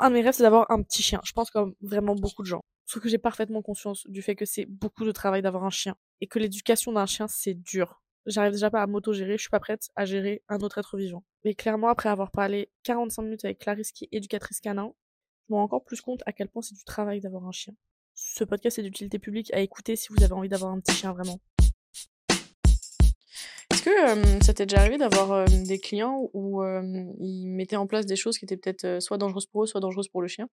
Un de mes rêves, c'est d'avoir un petit chien. Je pense comme vraiment beaucoup de gens. Sauf que j'ai parfaitement conscience du fait que c'est beaucoup de travail d'avoir un chien. Et que l'éducation d'un chien, c'est dur. J'arrive déjà pas à m'auto-gérer, je suis pas prête à gérer un autre être vivant. Mais clairement, après avoir parlé 45 minutes avec Clarisse qui est éducatrice canin, je me rends encore plus compte à quel point c'est du travail d'avoir un chien. Ce podcast est d'utilité publique à écouter si vous avez envie d'avoir un petit chien vraiment. Que ça t'est déjà arrivé d'avoir des clients où ils mettaient en place des choses qui étaient peut-être soit dangereuses pour eux, soit dangereuses pour le chien?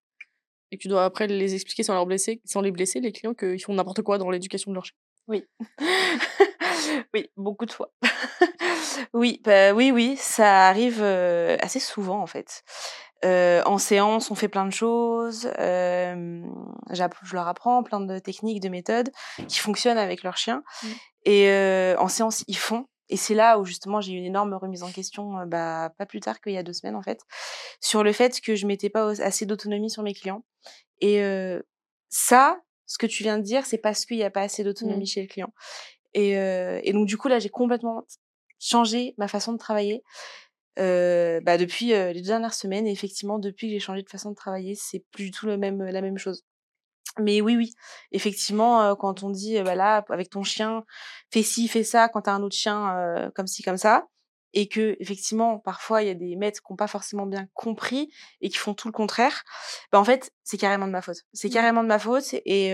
Et que tu dois après les expliquer sans, leur blesser, sans les blesser, les clients, qu'ils font n'importe quoi dans l'éducation de leur chien Oui. oui, beaucoup de fois. oui, bah, oui, oui, ça arrive assez souvent en fait. en séance, on fait plein de choses. je leur apprends plein de techniques, de méthodes qui fonctionnent avec leur chien. Mmh. Et en séance, ils font. Et c'est là où justement j'ai eu une énorme remise en question, bah, pas plus tard qu'il y a deux semaines en fait, sur le fait que je mettais pas assez d'autonomie sur mes clients. Et ça, ce que tu viens de dire, c'est parce qu'il n'y a pas assez d'autonomie mmh. chez le client. Et, et, donc du coup là, j'ai complètement changé ma façon de travailler. bah, depuis les deux dernières semaines, et effectivement, depuis que j'ai changé de façon de travailler, c'est plus du tout le même, la même chose. Mais oui, oui, effectivement, quand on dit, bah là, avec ton chien, fais ci, fais ça, quand t'as un autre chien, comme ci, comme ça, et que effectivement, parfois, il y a des maîtres qui n'ont pas forcément bien compris et qui font tout le contraire, bah en fait, c'est carrément de ma faute. C'est mmh. carrément de ma faute, et,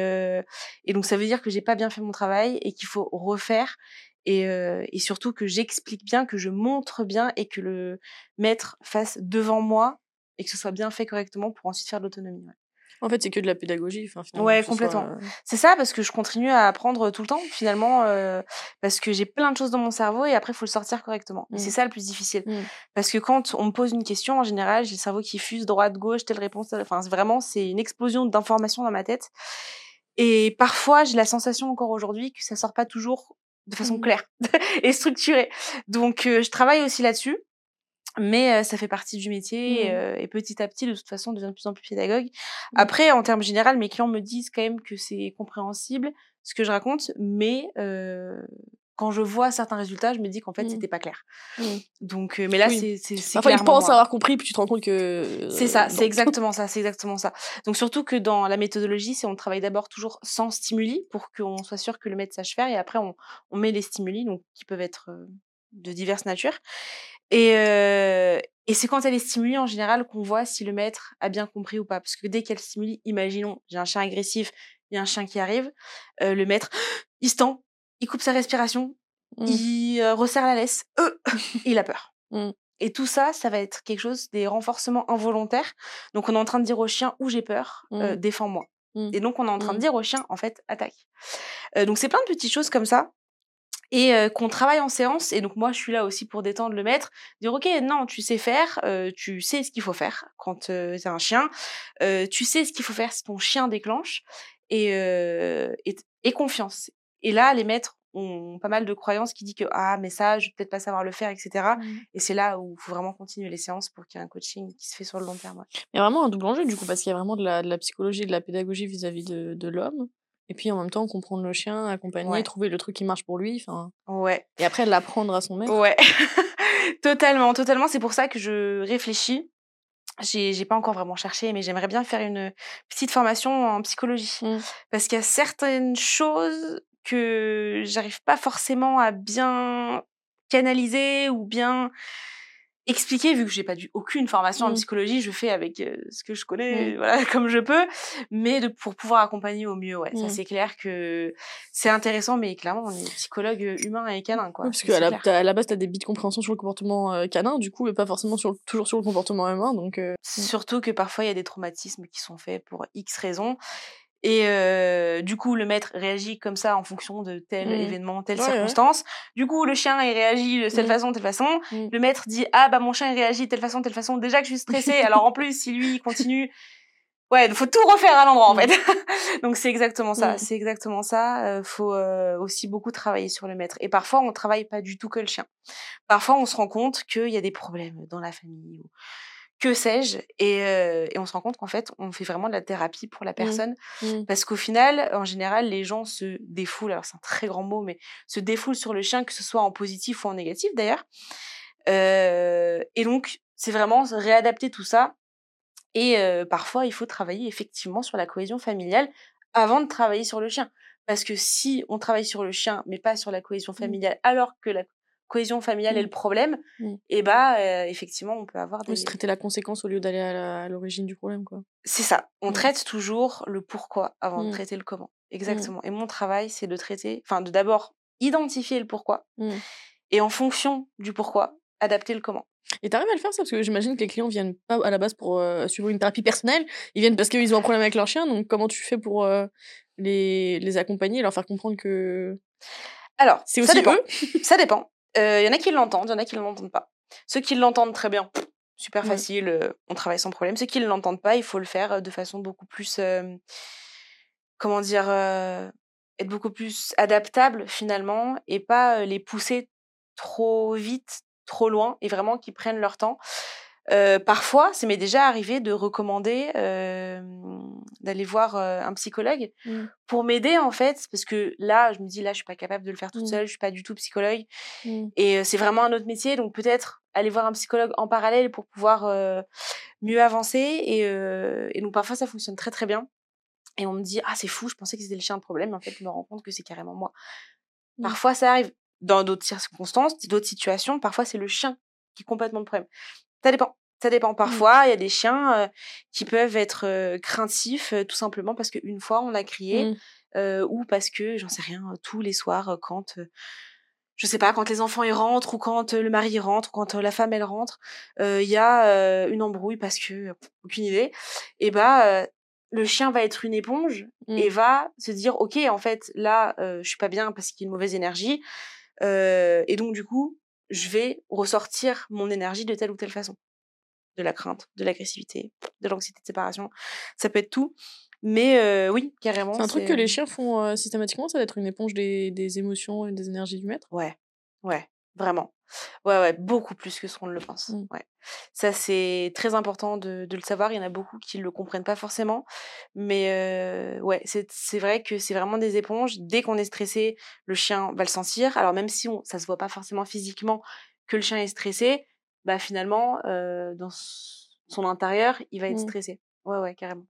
et donc ça veut dire que j'ai pas bien fait mon travail et qu'il faut refaire. Et, et surtout que j'explique bien, que je montre bien et que le maître fasse devant moi et que ce soit bien fait correctement pour ensuite faire de l'autonomie. En fait, c'est que de la pédagogie. Enfin, ouais, complètement. Euh, c'est ça, parce que je continue à apprendre tout le temps, finalement, euh, parce que j'ai plein de choses dans mon cerveau et après, il faut le sortir correctement. Et c'est mmh. ça le plus difficile. Mmh. Parce que quand on me pose une question, en général, j'ai le cerveau qui fuse droite, gauche, telle réponse. Enfin, vraiment, c'est une explosion d'informations dans ma tête. Et parfois, j'ai la sensation encore aujourd'hui que ça sort pas toujours de façon mmh. claire et structurée. Donc, euh, je travaille aussi là-dessus mais ça fait partie du métier mmh. et petit à petit de toute façon on devient de plus en plus pédagogue. Mmh. Après en termes généraux mes clients me disent quand même que c'est compréhensible ce que je raconte mais quand je vois certains résultats, je me dis qu'en fait, mmh. c'était pas clair. Donc, mais là, c'est, c'est, Parfois, ils pensent avoir compris, puis tu te rends compte que. C'est ça, c'est exactement ça, c'est exactement ça. Donc, surtout que dans la méthodologie, c'est on travaille d'abord toujours sans stimuli pour qu'on soit sûr que le maître sache faire, et après, on, on met les stimuli, donc qui peuvent être de diverses natures. Et, et c'est quand elle est stimulée en général qu'on voit si le maître a bien compris ou pas. Parce que dès qu'elle stimule, imaginons, j'ai un chien agressif, il y a un chien qui arrive, le maître, il se tend, il coupe sa respiration, mmh. il resserre la laisse, il a peur. Mmh. Et tout ça, ça va être quelque chose des renforcements involontaires. Donc on est en train de dire au chien où j'ai peur, mmh. défends-moi. Et donc on est en train de dire au chien, en fait, attaque. donc c'est plein de petites choses comme ça et qu'on travaille en séance. Et donc moi, je suis là aussi pour détendre le maître, dire ok, non, tu sais faire, tu sais ce qu'il faut faire quand euh, c'est un chien, tu sais ce qu'il faut faire si ton chien déclenche, et, et, confiance. Et là, les maîtres ont pas mal de croyances qui disent que ah mais ça, je vais peut-être pas savoir le faire, etc. Mmh. Et c'est là où il faut vraiment continuer les séances pour qu'il y ait un coaching qui se fait sur le long terme. Il y a vraiment un double enjeu du coup parce qu'il y a vraiment de la, de la psychologie, de la pédagogie vis-à-vis de, de l'homme et puis en même temps, comprendre le chien, accompagner, trouver le truc qui marche pour lui. Enfin. Ouais. Et après, l'apprendre à son maître. Ouais. totalement, totalement. C'est pour ça que je réfléchis. J'ai pas encore vraiment cherché, mais j'aimerais bien faire une petite formation en psychologie. Mmh. Parce qu'il y a certaines choses que j'arrive pas forcément à bien canaliser ou bien expliquer vu que j'ai pas du aucune formation en mmh. psychologie je fais avec ce que je connais mmh. voilà comme je peux mais de pour pouvoir accompagner au mieux ouais ça mmh. c'est clair que c'est intéressant mais clairement on est psychologue humain et canin quoi parce que à la, à la, base t'as des bits de compréhension sur le comportement canin du coup et pas forcément sur toujours sur le comportement humain donc surtout que parfois il y a des traumatismes qui sont faits pour x raisons et du coup, le maître réagit comme ça en fonction de tel mmh. événement, telle circonstance. Du coup, le chien, il réagit de telle mmh. façon, telle façon. Mmh. Le maître dit, ah, bah, mon chien, il réagit de telle façon, telle façon. Déjà que je suis stressée. alors, en plus, si lui, il continue, ouais, il faut tout refaire à l'endroit, en fait. Donc, c'est exactement ça. C'est exactement ça. Il faut aussi beaucoup travailler sur le maître. Et parfois, on travaille pas du tout que le chien. Parfois, on se rend compte qu'il y a des problèmes dans la famille que sais-je et, et, on se rend compte qu'en fait on fait vraiment de la thérapie pour la mmh. personne mmh. parce qu'au final en général les gens se défoulent alors c'est un très grand mot mais se défoulent sur le chien que ce soit en positif ou en négatif d'ailleurs et donc c'est vraiment réadapter tout ça Et euh, parfois, il faut travailler effectivement sur la cohésion familiale avant de travailler sur le chien. Parce que si on travaille sur le chien, mais pas sur la cohésion Mmh. familiale, alors que la cohésion familiale est Mmh. le problème, Mmh. et bah euh, effectivement, on peut avoir des. Oui, c'est traiter la conséquence au lieu d'aller à l'origine du problème, quoi. C'est ça. On Mmh. traite toujours le pourquoi avant de traiter le comment. Exactement. Et mon travail, c'est de traiter, enfin, de d'abord identifier le pourquoi et en fonction du pourquoi, adapter le comment. Et t'arrives à le faire ça? Parce que j'imagine que les clients viennent pas à la base pour euh, suivre une thérapie personnelle, ils viennent parce qu'ils ont un problème avec leur chien, donc comment tu fais pour euh, les, les accompagner et leur faire comprendre que Alors, c'est ça dépend. eux? Ça dépend. Il y en a qui l'entendent, il y en a qui ne l'entendent pas. Ceux qui l'entendent très bien, super facile, euh, on travaille sans problème. Ceux qui ne l'entendent pas, il faut le faire euh, de façon beaucoup plus, euh, comment dire, euh, être beaucoup plus adaptable finalement et pas euh, les pousser trop vite, trop loin et vraiment qu'ils prennent leur temps. Euh, parfois, ça m'est déjà arrivé de recommander euh, d'aller voir euh, un psychologue Mm. pour m'aider en fait, parce que là, je me dis là, je suis pas capable de le faire toute Mm. seule, je suis pas du tout psychologue Mm. et c'est vraiment un autre métier, donc peut-être aller voir un psychologue en parallèle pour pouvoir mieux avancer et, et donc parfois ça fonctionne très très bien. Et on me dit ah c'est fou, je pensais que c'était le chien de problème, mais en fait je me rends compte que c'est carrément moi. Parfois ça arrive dans d'autres circonstances, d'autres situations, parfois c'est le chien qui est complètement le problème. Ça dépend. Ça dépend. Parfois, il y a des chiens euh, qui peuvent être euh, craintifs, euh, tout simplement parce qu'une fois on a crié, Mm. euh, ou parce que, j'en sais rien, tous les soirs, quand, je sais pas, quand les enfants ils rentrent, ou quand le mari rentre, ou quand la femme elle rentre, il y a une embrouille parce que, pff, aucune idée, et bah, le chien va être une éponge et va se dire, ok, en fait, là, je suis pas bien parce qu'il y a une mauvaise énergie, et donc du coup, je vais ressortir mon énergie de telle ou telle façon. De la crainte, de l'agressivité, de l'anxiété de séparation, ça peut être tout. Mais euh, oui, carrément. C'est un truc que les chiens font euh, systématiquement, ça d'être une éponge des, des émotions et des énergies du maître? Ouais, ouais, vraiment. Ouais, ouais, beaucoup plus que ce qu'on ne le pense. Mm. Ouais. Ça, c'est très important de, de le savoir. Il y en a beaucoup qui ne le comprennent pas forcément. Mais euh, ouais, c'est vrai que c'est vraiment des éponges. Dès qu'on est stressé, le chien va le sentir. Alors, même si on, ça se voit pas forcément physiquement que le chien est stressé, bah finalement, euh, dans son intérieur, il va être Mm. stressé. Ouais, ouais, carrément.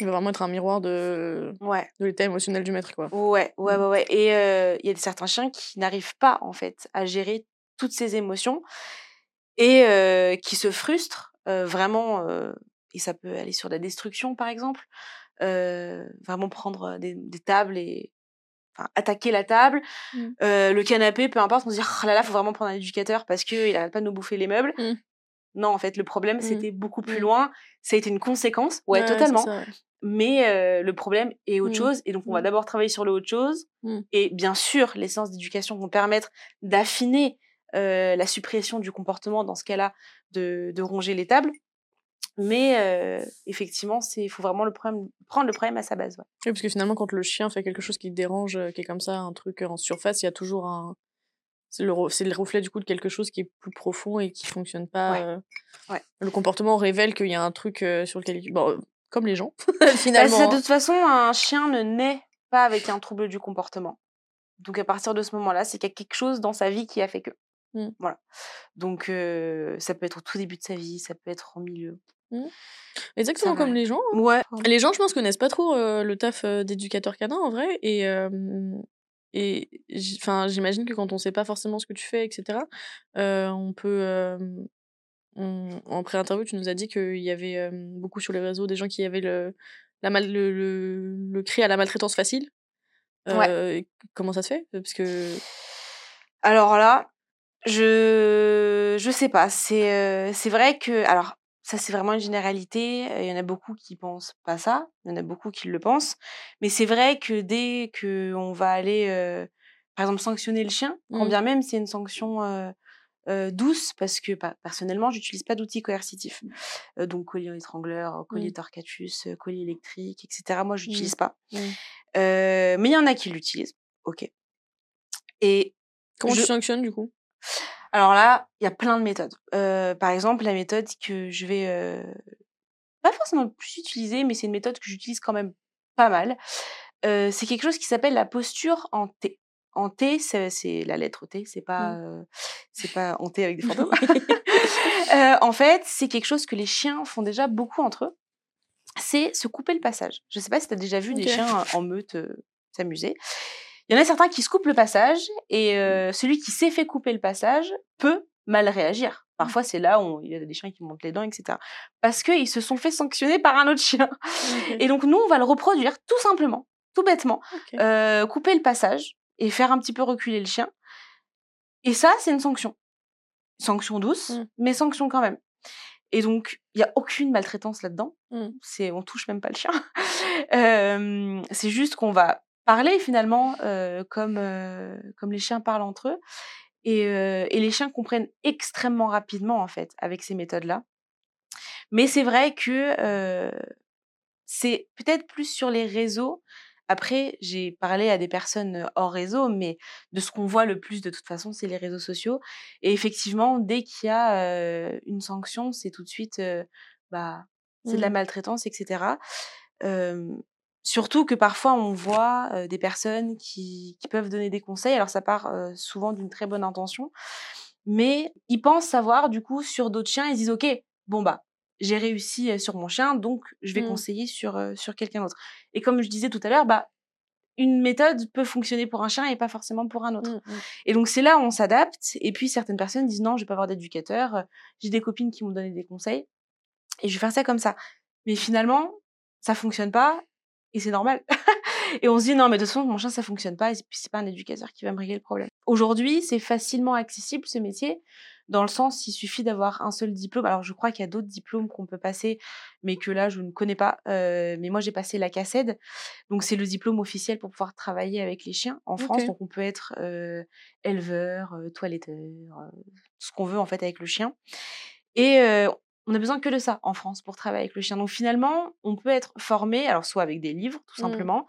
Il va vraiment être un miroir de, Ouais. de l'état émotionnel du maître, quoi. Ouais, ouais, Mmh. ouais, ouais. Et euh, il y a certains chiens qui n'arrivent pas, en fait, à gérer toutes ces émotions et euh, qui se frustrent euh, vraiment. et ça peut aller sur la destruction, par exemple. vraiment prendre des, des tables et enfin, attaquer la table, Mm. euh, le canapé, peu importe. On se dit, oh là là, faut vraiment prendre un éducateur parce qu'il n'arrête pas de nous bouffer les meubles. Mm. Non, en fait, le problème, Mm. c'était beaucoup plus Mm. loin. Ça a été une conséquence. Ouais, totalement mais euh, le problème est autre Mm. chose et donc on va d'abord travailler sur le autre chose et bien sûr les séances d'éducation vont permettre d'affiner euh, la suppression du comportement dans ce cas-là de, de ronger les tables mais euh, effectivement il faut vraiment le problème, prendre le problème à sa base ouais. Oui, parce que finalement, quand le chien fait quelque chose qui te dérange, qui est comme ça, un truc en surface, il y a toujours un. C'est le, c'est le reflet du coup de quelque chose qui est plus profond et qui fonctionne pas. Ouais. euh, Ouais. Le comportement révèle qu'il y a un truc euh, sur lequel. Bon, comme les gens, Bah, finalement. c'est- de hein. toute façon un chien ne naît pas avec un trouble du comportement donc à partir de ce moment-là c'est qu'il y a quelque chose dans sa vie qui a fait que Mm. voilà donc euh, ça peut être au tout début de sa vie ça peut être au milieu Exactement ça comme les gens. hein. ouais Les gens, je pense, connaissent pas trop euh, le taf euh, d'éducateur canin en vrai. Et, et enfin, j'imagine que quand on sait pas forcément ce que tu fais, etc., euh, on peut. euh, on- en pré-interview, tu nous as dit qu'il y avait euh, beaucoup sur les réseaux des gens qui avaient le, la mal, le, le, le cri à la maltraitance facile. Ouais. Euh, Comment ça se fait? Parce que. Alors là, je je sais pas. C'est c'est vrai que alors ça c'est vraiment une généralité. Il y en a beaucoup qui pensent pas ça. Il y en a beaucoup qui le pensent. Mais c'est vrai que dès que on va aller, euh, par exemple, sanctionner le chien, quand Mm. bien même c'est une sanction euh, euh, douce, parce que bah, personnellement, j'utilise pas d'outils coercitifs. Euh, donc collier étrangleur, collier Mm. torcatus, collier électrique, etc. Moi, j'utilise pas. Mm. Euh, mais il y en a qui l'utilisent. Ok. Et Comment Je- tu sanctionnes du coup? Alors là, il y a plein de méthodes. Euh, par exemple, la méthode que je vais euh, pas forcément plus utiliser, mais c'est une méthode que j'utilise quand même pas mal. Euh, c'est quelque chose qui s'appelle la posture en T. en T, c'est la lettre T, c'est pas, Mmh. c'est pas en T avec des fantômes. En fait, c'est quelque chose que les chiens font déjà beaucoup entre eux. C'est se couper le passage. Je sais pas si tu as déjà vu des chiens en meute s'amuser. Il y en a certains qui se coupent le passage et euh, celui qui s'est fait couper le passage peut mal réagir. Parfois, c'est là où il y a des chiens qui montent les dents, etc. Parce qu'ils se sont fait sanctionner par un autre chien. Et donc, nous, on va le reproduire tout simplement, tout bêtement. Euh, couper le passage et faire un petit peu reculer le chien. Et ça, c'est une sanction. Sanction douce, Mm. mais sanction quand même. Et donc, il n'y a aucune maltraitance là-dedans. Mm. C'est, on touche même pas le chien. Euh, c'est juste qu'on va parler finalement euh, comme, euh, comme les chiens parlent entre eux. Et, euh, et les chiens comprennent extrêmement rapidement, en fait, avec ces méthodes-là. Mais c'est vrai que euh, c'est peut-être plus sur les réseaux. Après, j'ai parlé à des personnes hors réseau, mais de ce qu'on voit le plus de toute façon, c'est les réseaux sociaux. Et effectivement, dès qu'il y a euh, une sanction, c'est tout de suite, euh, bah, c'est de la Mm. maltraitance, etc. Surtout que parfois, on voit euh, des personnes qui, qui peuvent donner des conseils. Alors, ça part euh, souvent d'une très bonne intention, mais ils pensent savoir, du coup, sur d'autres chiens, ils disent, OK, bon, bah, j'ai réussi sur mon chien, donc je vais Mm. conseiller sur, euh, sur quelqu'un d'autre. Et comme je disais tout à l'heure, bah, une méthode peut fonctionner pour un chien et pas forcément pour un autre. Mm, mm. Et donc c'est là où on s'adapte. Et puis certaines personnes disent non, je vais pas avoir d'éducateur. J'ai des copines qui m'ont donné des conseils et je vais faire ça comme ça. Mais finalement, ça fonctionne pas et c'est normal. et on se dit non, mais de toute façon, mon chien ça fonctionne pas et puis c'est pas un éducateur qui va me régler le problème. Aujourd'hui, c'est facilement accessible ce métier dans le sens il suffit d'avoir un seul diplôme. Alors je crois qu'il y a d'autres diplômes qu'on peut passer, mais que là je ne connais pas. Euh, mais moi j'ai passé la CACED, donc c'est le diplôme officiel pour pouvoir travailler avec les chiens en France. Donc on peut être euh, éleveur, euh, toiletteur, ce qu'on veut en fait avec le chien. Et on a besoin que de ça en France pour travailler avec le chien. Donc finalement, on peut être formé, alors soit avec des livres tout Mm. simplement,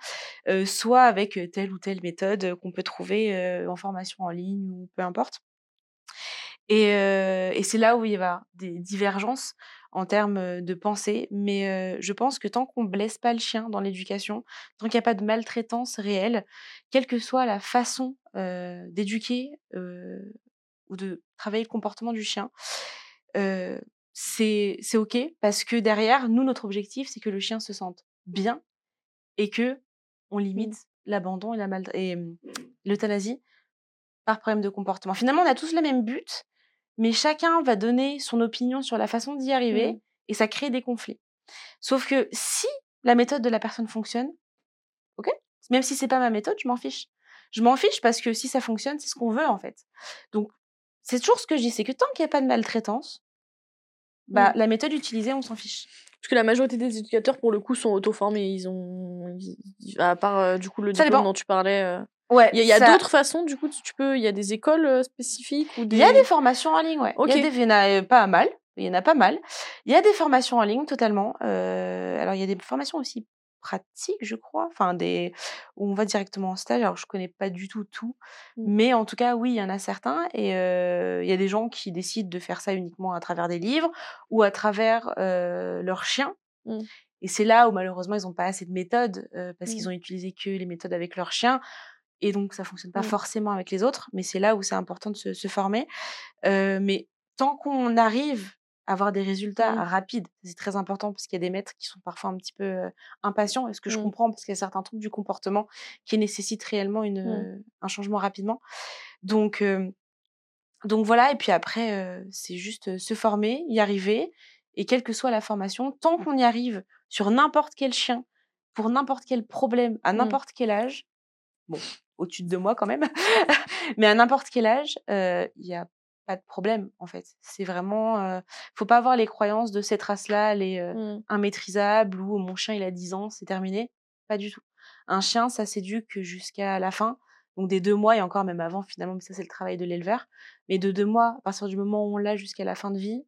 euh, soit avec telle ou telle méthode qu'on peut trouver euh, en formation en ligne ou peu importe. Et, euh, et c'est là où il y va des divergences en termes de pensée. Mais je pense que tant qu'on blesse pas le chien dans l'éducation, tant qu'il n'y a pas de maltraitance réelle, quelle que soit la façon d'éduquer ou de travailler le comportement du chien, euh, c'est c'est OK parce que derrière, nous, notre objectif, c'est que le chien se sente bien et que on limite l'abandon et la mal- et hum, l'euthanasie par problème de comportement. Finalement, on a tous le même but, mais chacun va donner son opinion sur la façon d'y arriver Mm. et ça crée des conflits. Sauf que si la méthode de la personne fonctionne, ok, même si c'est pas ma méthode, je m'en fiche. Je m'en fiche parce que si ça fonctionne, c'est ce qu'on veut en fait. Donc, c'est toujours ce que je dis, c'est que tant qu'il n'y a pas de maltraitance, bah, Mm. la méthode utilisée, on s'en fiche. Parce que la majorité des éducateurs, pour le coup, sont auto-formés. Ils ont. À part, euh, du coup, le diplôme dont tu parlais. euh, Ouais, Il y a, d'autres façons, du coup, tu peux. Il y a des écoles euh, spécifiques ou des. Il y a des formations en ligne, ouais. Il y des, en a pas mal. Il y en a pas mal. Il y a des formations en ligne, totalement. Euh, alors, il y a des formations aussi pratiques, je crois. Enfin, des où on va directement en stage. Alors, je connais pas du tout tout. Mm. Mais en tout cas, oui, il y en a certains. Et euh, il y a des gens qui décident de faire ça uniquement à travers des livres ou à travers euh, leurs chiens. Mm. Et c'est là où, malheureusement, ils n'ont pas assez de méthodes euh, parce Mm. qu'ils ont utilisé que les méthodes avec leurs chiens. Et donc, ça fonctionne pas Mm. forcément avec les autres, mais c'est là où c'est important de se, se former. Mais tant qu'on arrive avoir des résultats Mm. rapides, c'est très important parce qu'il y a des maîtres qui sont parfois un petit peu euh, impatients, et ce que je Mm. comprends? Parce qu'il y a certains troubles du comportement qui nécessitent réellement une, Mm. euh, un changement rapidement. Donc, euh, donc voilà, et puis après, c'est juste se former, y arriver, et quelle que soit la formation, tant qu'on y arrive sur n'importe quel chien, pour n'importe quel problème, à n'importe quel âge, bon, au-dessus de moi quand même, mais à n'importe quel âge, il n'y a pas de problème en fait. C'est vraiment, euh, faut pas avoir les croyances de cette race-là, elle est euh, Mm. immaîtrisable ou mon chien il a 10 ans, c'est terminé. Pas du tout. Un chien, ça s'éduque jusqu'à la fin, donc des deux mois et encore même avant finalement, mais ça c'est le travail de l'éleveur. Mais de deux mois, à partir du moment où on l'a jusqu'à la fin de vie,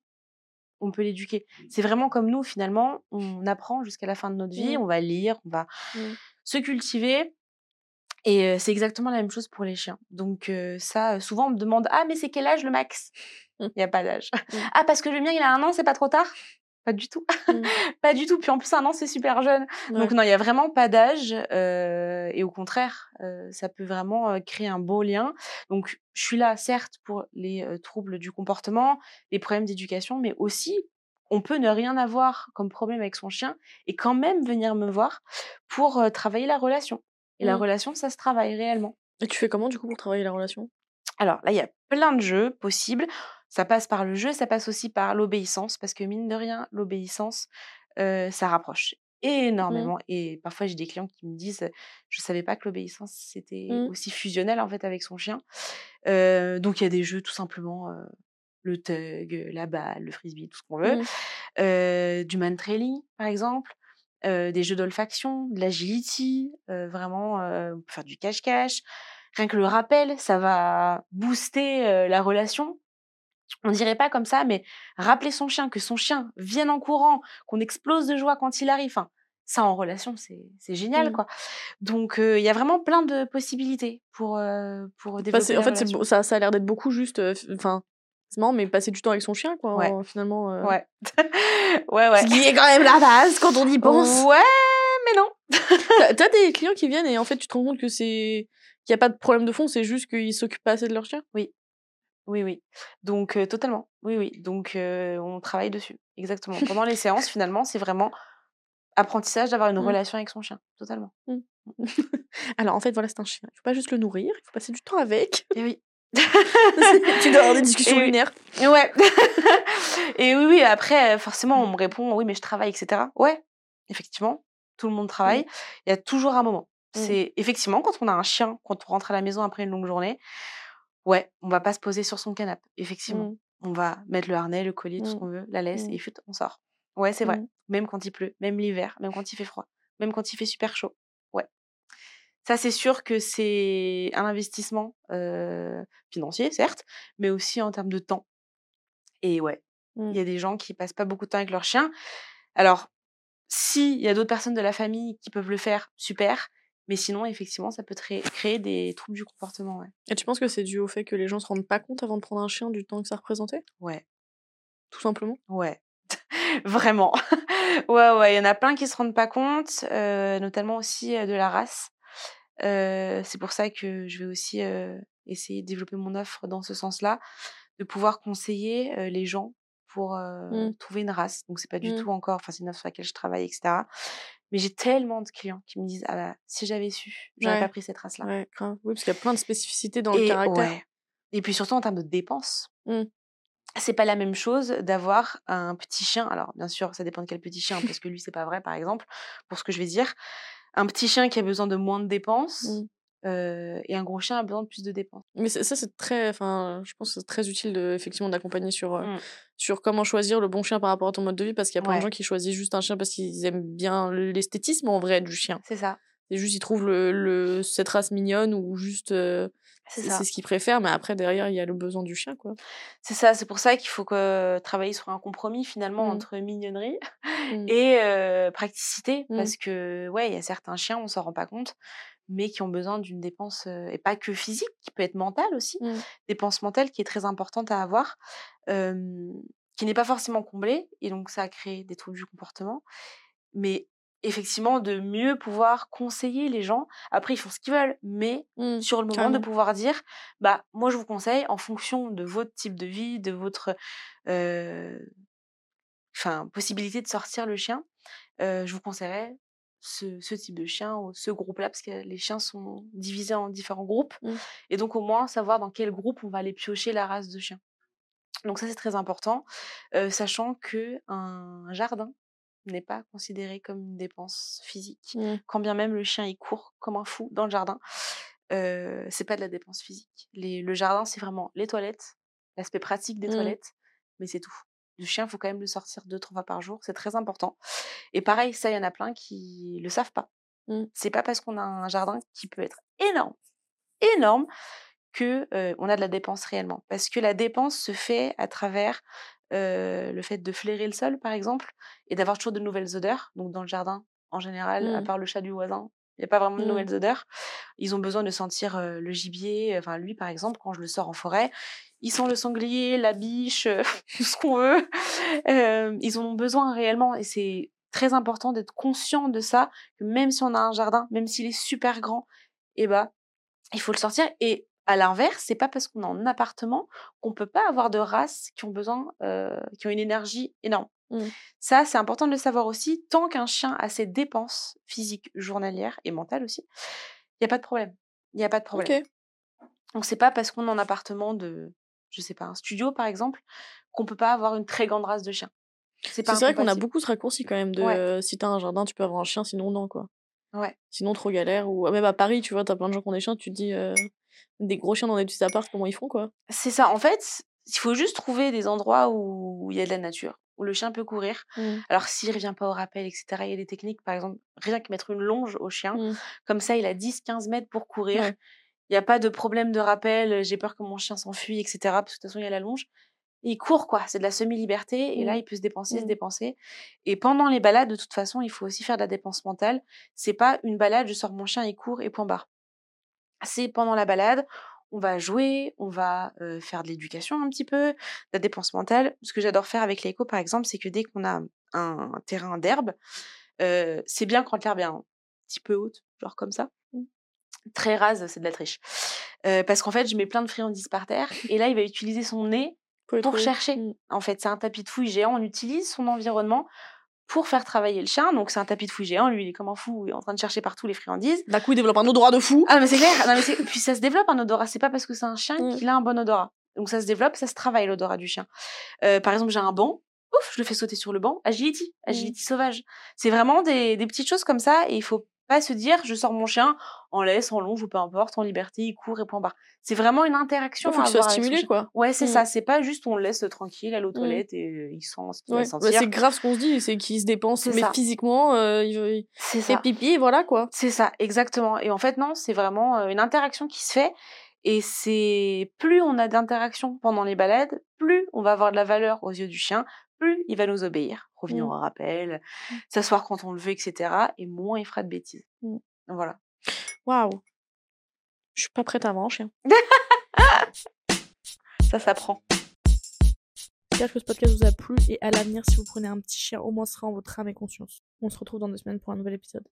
on peut l'éduquer. C'est vraiment comme nous finalement, on apprend jusqu'à la fin de notre vie, Mm. on va lire, on va Mm. se cultiver. Et c'est exactement la même chose pour les chiens. Donc ça, souvent on me demande ah mais c'est quel âge le max? Mm. Il n'y a pas d'âge. Mm. Ah parce que le mien il a un an, c'est pas trop tard? Pas du tout. Mmh. pas du tout. Puis en plus, un an, c'est super jeune. Donc non, il y a vraiment pas d'âge. euh, et au contraire, euh, ça peut vraiment euh, créer un beau lien. Donc je suis là, certes, pour les troubles du comportement, les problèmes d'éducation, mais aussi on peut ne rien avoir comme problème avec son chien et quand même venir me voir pour travailler la relation. Et la Mmh. relation, ça se travaille réellement. Et tu fais comment du coup pour travailler la relation? Alors là, il y a plein de jeux possibles. Ça passe par le jeu, ça passe aussi par l'obéissance, parce que mine de rien, l'obéissance, euh, ça rapproche énormément. Et parfois, j'ai des clients qui me disent, je savais pas que l'obéissance, c'était Mmh. aussi fusionnel en fait avec son chien. Euh, donc, il y a des jeux tout simplement, euh, le tug, la balle, le frisbee, tout ce qu'on veut. Mmh. Du man trailing, par exemple. Euh, des jeux d'olfaction, de l'agility, euh, vraiment euh, faire du cache-cache. Rien que le rappel, ça va booster la relation. On dirait pas comme ça, mais rappeler son chien, que son chien vienne en courant, qu'on explose de joie quand il arrive. Enfin, ça en relation, c'est génial, Mmh. quoi. Donc, euh, il y a vraiment plein de possibilités pour, euh, pour développer Passer- la en fait, ça, ça a l'air d'être beaucoup juste. euh, Enfin, c'est marrant, mais passer du temps avec son chien, quoi, Ouais. en- finalement. euh. Ouais. ouais, ouais. Ce qui est quand même la base quand on y pense. Ouais, mais non. T'as- des clients qui viennent et en fait, tu te rends compte que c'est. qu'il n'y a pas de problème de fond, c'est juste qu'ils s'occupent pas assez de leur chien? Oui, oui. Donc, euh, totalement. Oui, oui. Donc, euh, on travaille dessus. Exactement. Pendant les séances, finalement, c'est vraiment apprentissage d'avoir une Mm. relation avec son chien. Totalement. Alors en fait, voilà, c'est un chien. Il faut pas juste le nourrir, il faut passer du temps avec. Et oui. tu dois avoir des discussions Et lunaires. Ouais. et oui, oui, après, forcément, on me répond, oui, mais je travaille, etc. Ouais, effectivement, tout le monde travaille. Il y a toujours un moment. Mm. C'est effectivement quand on a un chien, quand on rentre à la maison après une longue journée, ouais, on va pas se poser sur son canapé. Effectivement, Mm. on va mettre le harnais, le collier, tout ce Mm. qu'on veut, la laisse, Mm. et chut, on sort. Ouais, c'est vrai. Mm. Même quand il pleut, même l'hiver, même quand il fait froid, même quand il fait super chaud. Ça, c'est sûr que c'est un investissement euh, financier, certes, mais aussi en termes de temps. Et ouais, Mm. il y a des gens qui passent pas beaucoup de temps avec leur chien. Alors, s'il y a d'autres personnes de la famille qui peuvent le faire, super. Mais sinon, effectivement, ça peut créer des troubles du comportement. Ouais. Et tu penses que c'est dû au fait que les gens se rendent pas compte avant de prendre un chien du temps que ça représentait? Ouais. Tout simplement? Ouais. Vraiment. ouais, ouais. Il y en a plein qui se rendent pas compte, euh, notamment aussi de la race. C'est pour ça que je vais aussi essayer de développer mon offre dans ce sens-là, de pouvoir conseiller les gens pour euh, Mm. trouver une race. Donc c'est pas du Mm. tout encore, enfin c'est une offre sur laquelle je travaille, etc. Mais j'ai tellement de clients qui me disent ah bah si j'avais su, j'aurais Ouais. pas pris cette race-là. Ouais, grave. Oui, parce qu'il y a plein de spécificités dans le caractère. ouais. Et puis surtout en termes de dépenses. Mm. C'est pas la même chose d'avoir un petit chien. Alors bien sûr, ça dépend de quel petit chien, parce que lui c'est pas vrai par exemple, pour ce que je vais dire. Un petit chien qui a besoin de moins de dépenses Mm. euh, et un gros chien a besoin de plus de dépenses. Mais ça, c'est très. Enfin, je pense que c'est très utile de, effectivement d'accompagner sur, euh, Mm. sur comment choisir le bon chien par rapport à ton mode de vie, parce qu'il y a plein Ouais. de gens qui choisissent juste un chien parce qu'ils aiment bien l'esthétisme en vrai du chien. C'est ça. C'est juste ils trouvent le, le, cette race mignonne ou juste euh, C'est ce qu'ils préfèrent, mais après derrière il y a le besoin du chien quoi. C'est ça. C'est pour ça qu'il faut que travailler sur un compromis finalement Mm. entre mignonnerie Mm. et euh, praticité, Mm. parce que ouais, il y a certains chiens, on s'en rend pas compte, mais qui ont besoin d'une dépense euh, et pas que physique, qui peut être mentale aussi. Dépense mentale qui est très importante à avoir, qui n'est pas forcément comblée, et donc ça a créé des troubles du comportement. Mais effectivement, de mieux pouvoir conseiller les gens. Après, ils font ce qu'ils veulent, mais Mm. sur le moment de pouvoir dire, bah moi je vous conseille en fonction de votre type de vie, de votre euh, enfin possibilité de sortir le chien, euh, je vous conseillerais ce, ce type de chien ou ce groupe-là, parce que les chiens sont divisés en différents groupes, Mm. et donc au moins savoir dans quel groupe on va aller piocher la race de chien. Donc ça c'est très important, euh, sachant que un jardin n'est pas considéré comme une dépense physique, Mm. quand bien même le chien il court comme un fou dans le jardin. Euh, c'est pas de la dépense physique. Les- le jardin c'est vraiment les toilettes, l'aspect pratique des Mm. toilettes, mais c'est tout. Le chien, il faut quand même le sortir deux, trois fois par jour, c'est très important. Et pareil, ça, il y en a plein qui le savent pas. Mm. C'est pas parce qu'on a un jardin qui peut être énorme, énorme, que euh, on a de la dépense réellement. Parce que la dépense se fait à travers euh, le fait de flairer le sol, par exemple, et d'avoir toujours de nouvelles odeurs. Donc dans le jardin, en général, à Mm. part le chat du voisin, il n'y a pas vraiment de Mm. nouvelles odeurs. Ils ont besoin de sentir euh, le gibier. Enfin, lui, par exemple, quand je le sors en forêt, ils sont le sanglier, la biche, tout ce qu'on veut. Euh, ils en ont besoin réellement et c'est très important d'être conscient de ça, que même si on a un jardin, même s'il est super grand, eh ben, il faut le sortir. Et à l'inverse, c'est pas parce qu'on est en appartement qu'on peut pas avoir de races qui ont besoin, euh, qui ont une énergie énorme. Mmh. Ça, c'est important de le savoir aussi. Tant qu'un chien a ses dépenses physiques, journalières et mentales aussi, il n'y a pas de problème. Il n'y a pas de problème. Ok. Donc c'est pas parce qu'on est en appartement de, je sais pas, un studio par exemple, qu'on peut pas avoir une très grande race de chien. C'est vrai qu'on a beaucoup ce raccourci quand même de Ouais. euh, si t'as un jardin, tu peux avoir un chien, sinon non, quoi. Ouais. Sinon, trop galère. Ou même à Paris, tu vois, t'as plein de gens qui ont des chiens, tu te dis euh, des gros chiens dans des petits apparts, comment ils font, quoi? C'est ça. En fait, il faut juste trouver des endroits où il y a de la nature, où le chien peut courir. Mmh. Alors s'il revient pas au rappel, etc., il y a des techniques, par exemple, rien que mettre une longe au chien, Mmh. comme ça il a 10-15 mètres pour courir. Ouais. Il n'y a pas de problème de rappel, j'ai peur que mon chien s'enfuit, etc., parce que de toute façon il y a la longe. Il court, quoi. C'est de la semi-liberté, et là Mmh. il peut se dépenser, se dépenser. Et pendant les balades, de toute façon, il faut aussi faire de la dépense mentale. C'est pas une balade, je sors mon chien, il court, et point barre. C'est pendant la balade, on va jouer, on va euh, faire de l'éducation un petit peu, de la dépense mentale. Ce que j'adore faire avec l'écho, par exemple, c'est que dès qu'on a un, un terrain d'herbe, euh, c'est bien quand l'herbe est un petit peu haute, genre comme ça. Mmh. Très rase, c'est de la triche. Euh, parce qu'en fait, je mets plein de friandises par terre, et là, il va utiliser son nez pour trouver. chercher. Mmh. En fait, c'est un tapis de fouille géant. On utilise son environnement pour faire travailler le chien. Donc, c'est un tapis de fouille géant. Lui, il est comme un fou, il est en train de chercher partout les friandises. D'un coup, il développe un odorat de fou. Ah, mais c'est clair. Non, mais Puis ça se développe un odorat. C'est pas parce que c'est un chien Mm. qu'il a un bon odorat. Donc ça se développe, ça se travaille l'odorat du chien. Euh, par exemple, j'ai un banc. Ouf, je le fais sauter sur le banc. Agility, agility sauvage. C'est vraiment des, des petites choses comme ça. Et il faut pas se dire, je sors mon chien en laisse, en longe ou peu importe, en liberté, il court et point barre. C'est vraiment une interaction. Il faut à qu'il soit stimulé, quoi. Ouais, c'est Mm. ça. C'est pas juste on le laisse tranquille, aller aux Mm. toilettes et euh, il sent ce qu'il Ouais. va Bah, c'est grave ce qu'on se dit, c'est qu'il se dépense, mais ça. physiquement, euh, il, fait pipi, et voilà, quoi. C'est ça, exactement. Et en fait, non, c'est vraiment euh, une interaction qui se fait. Et c'est plus on a d'interactions pendant les balades, plus on va avoir de la valeur aux yeux du chien, plus il va nous obéir, revenir Mm. au rappel, s'asseoir quand on le veut, etc. Et moins il fera de bêtises. Voilà. Waouh. Je suis pas prête à avoir un chien. Ça s'apprend. J'espère que ce podcast vous a plu et à l'avenir, si vous prenez un petit chien, au moins ce sera en votre âme et conscience. On se retrouve dans deux semaines pour un nouvel épisode.